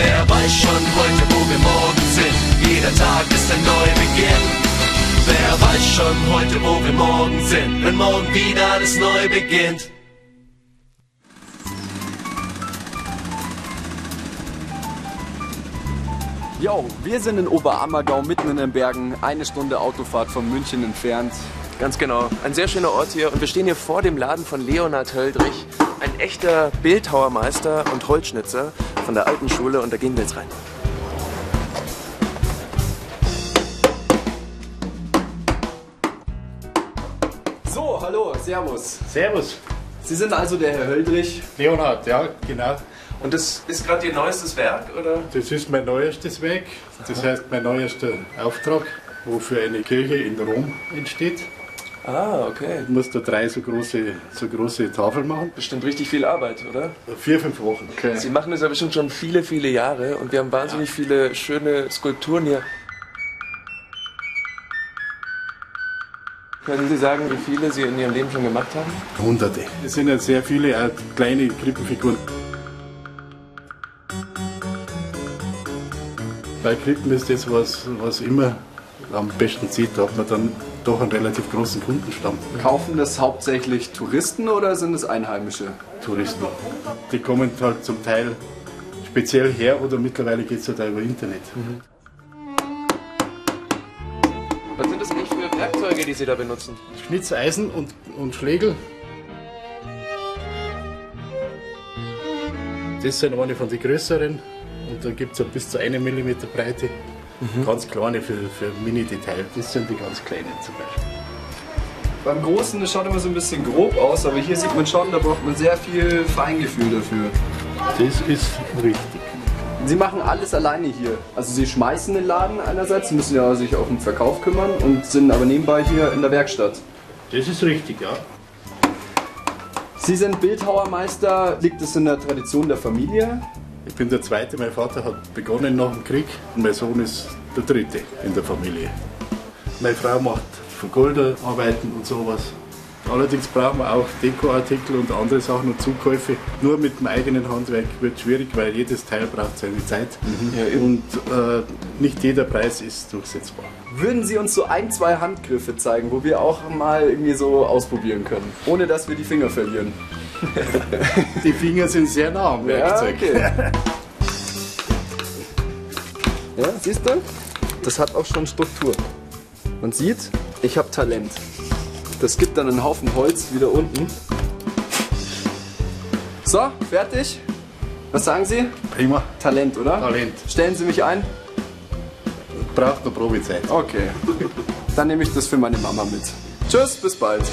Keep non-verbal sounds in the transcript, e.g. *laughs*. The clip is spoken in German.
Wer weiß schon heute, wo wir morgen sind? Jeder Tag ist ein Neubeginn. Wer weiß schon heute, wo wir morgen sind? Wenn morgen wieder alles neu beginnt. Yo, wir sind in Oberammergau, mitten in den Bergen, eine Stunde Autofahrt von München entfernt. Ganz genau, ein sehr schöner Ort hier und wir stehen hier vor dem Laden von Leonhard Höldrich, ein echter Bildhauermeister und Holzschnitzer von der alten Schule und da gehen wir jetzt rein. So, hallo, servus. Servus, Sie sind also der Herr Höldrich. Leonhard, ja, genau. Und das ist gerade Ihr neuestes Werk, oder? Das ist mein neuestes Werk, das heißt mein neuester Auftrag, wo für eine Kirche in Rom entsteht. Ah, okay. Ich muss da drei so große, so große Tafeln machen. Bestimmt richtig viel Arbeit, oder? Vier, fünf Wochen. Sie machen das ja bestimmt schon viele, viele Jahre und wir haben wahnsinnig viele schöne Skulpturen hier. Können Sie sagen, wie viele Sie in Ihrem Leben schon gemacht haben? Hunderte. Es sind ja sehr viele auch kleine Krippenfiguren. Bei Krippen ist das, was, was immer am besten zieht. Da hat man dann doch einen relativ großen Kundenstamm. Kaufen das hauptsächlich Touristen oder sind es Einheimische? Touristen. Die kommen halt zum Teil speziell her oder mittlerweile geht es halt auch über Internet. Was sind das eigentlich für Werkzeuge, die Sie da benutzen? Schnitzeisen und, und Schlegel. Das sind eine von den größeren und da gibt es bis zu einem Millimeter Breite. Ganz kleine für, für Mini-Detail. Das sind die ganz kleinen zum Beispiel. Beim Großen, das schaut immer so ein bisschen grob aus, aber hier sieht man schon, da braucht man sehr viel Feingefühl dafür. Das ist richtig. Sie machen alles alleine hier. Also Sie schmeißen den Laden einerseits, müssen ja sich auch um den Verkauf kümmern und sind aber nebenbei hier in der Werkstatt. Das ist richtig, ja. Sie sind Bildhauermeister, liegt es in der Tradition der Familie? Ich bin der Zweite, mein Vater hat begonnen nach dem Krieg und mein Sohn ist der Dritte in der Familie. Meine Frau macht Vergolderarbeiten und sowas. Allerdings brauchen wir auch Dekoartikel und andere Sachen und Zukäufe. Nur mit dem eigenen Handwerk wird schwierig, weil jedes Teil braucht seine Zeit. und äh, nicht jeder Preis ist durchsetzbar. Würden Sie uns so ein, zwei Handgriffe zeigen, wo wir auch mal irgendwie so ausprobieren können, ohne dass wir die Finger verlieren? Die Finger sind sehr nah am Werkzeug. okay. *laughs* ja, siehst du? Das hat auch schon Struktur. Man sieht, ich habe Talent. Das gibt dann einen Haufen Holz wieder unten. So, fertig? Was sagen Sie? Prima. Talent, oder? Talent. Stellen Sie mich ein? Braucht noch Probezeit. Okay. Dann nehme ich das für meine Mama mit. Tschüss, bis bald.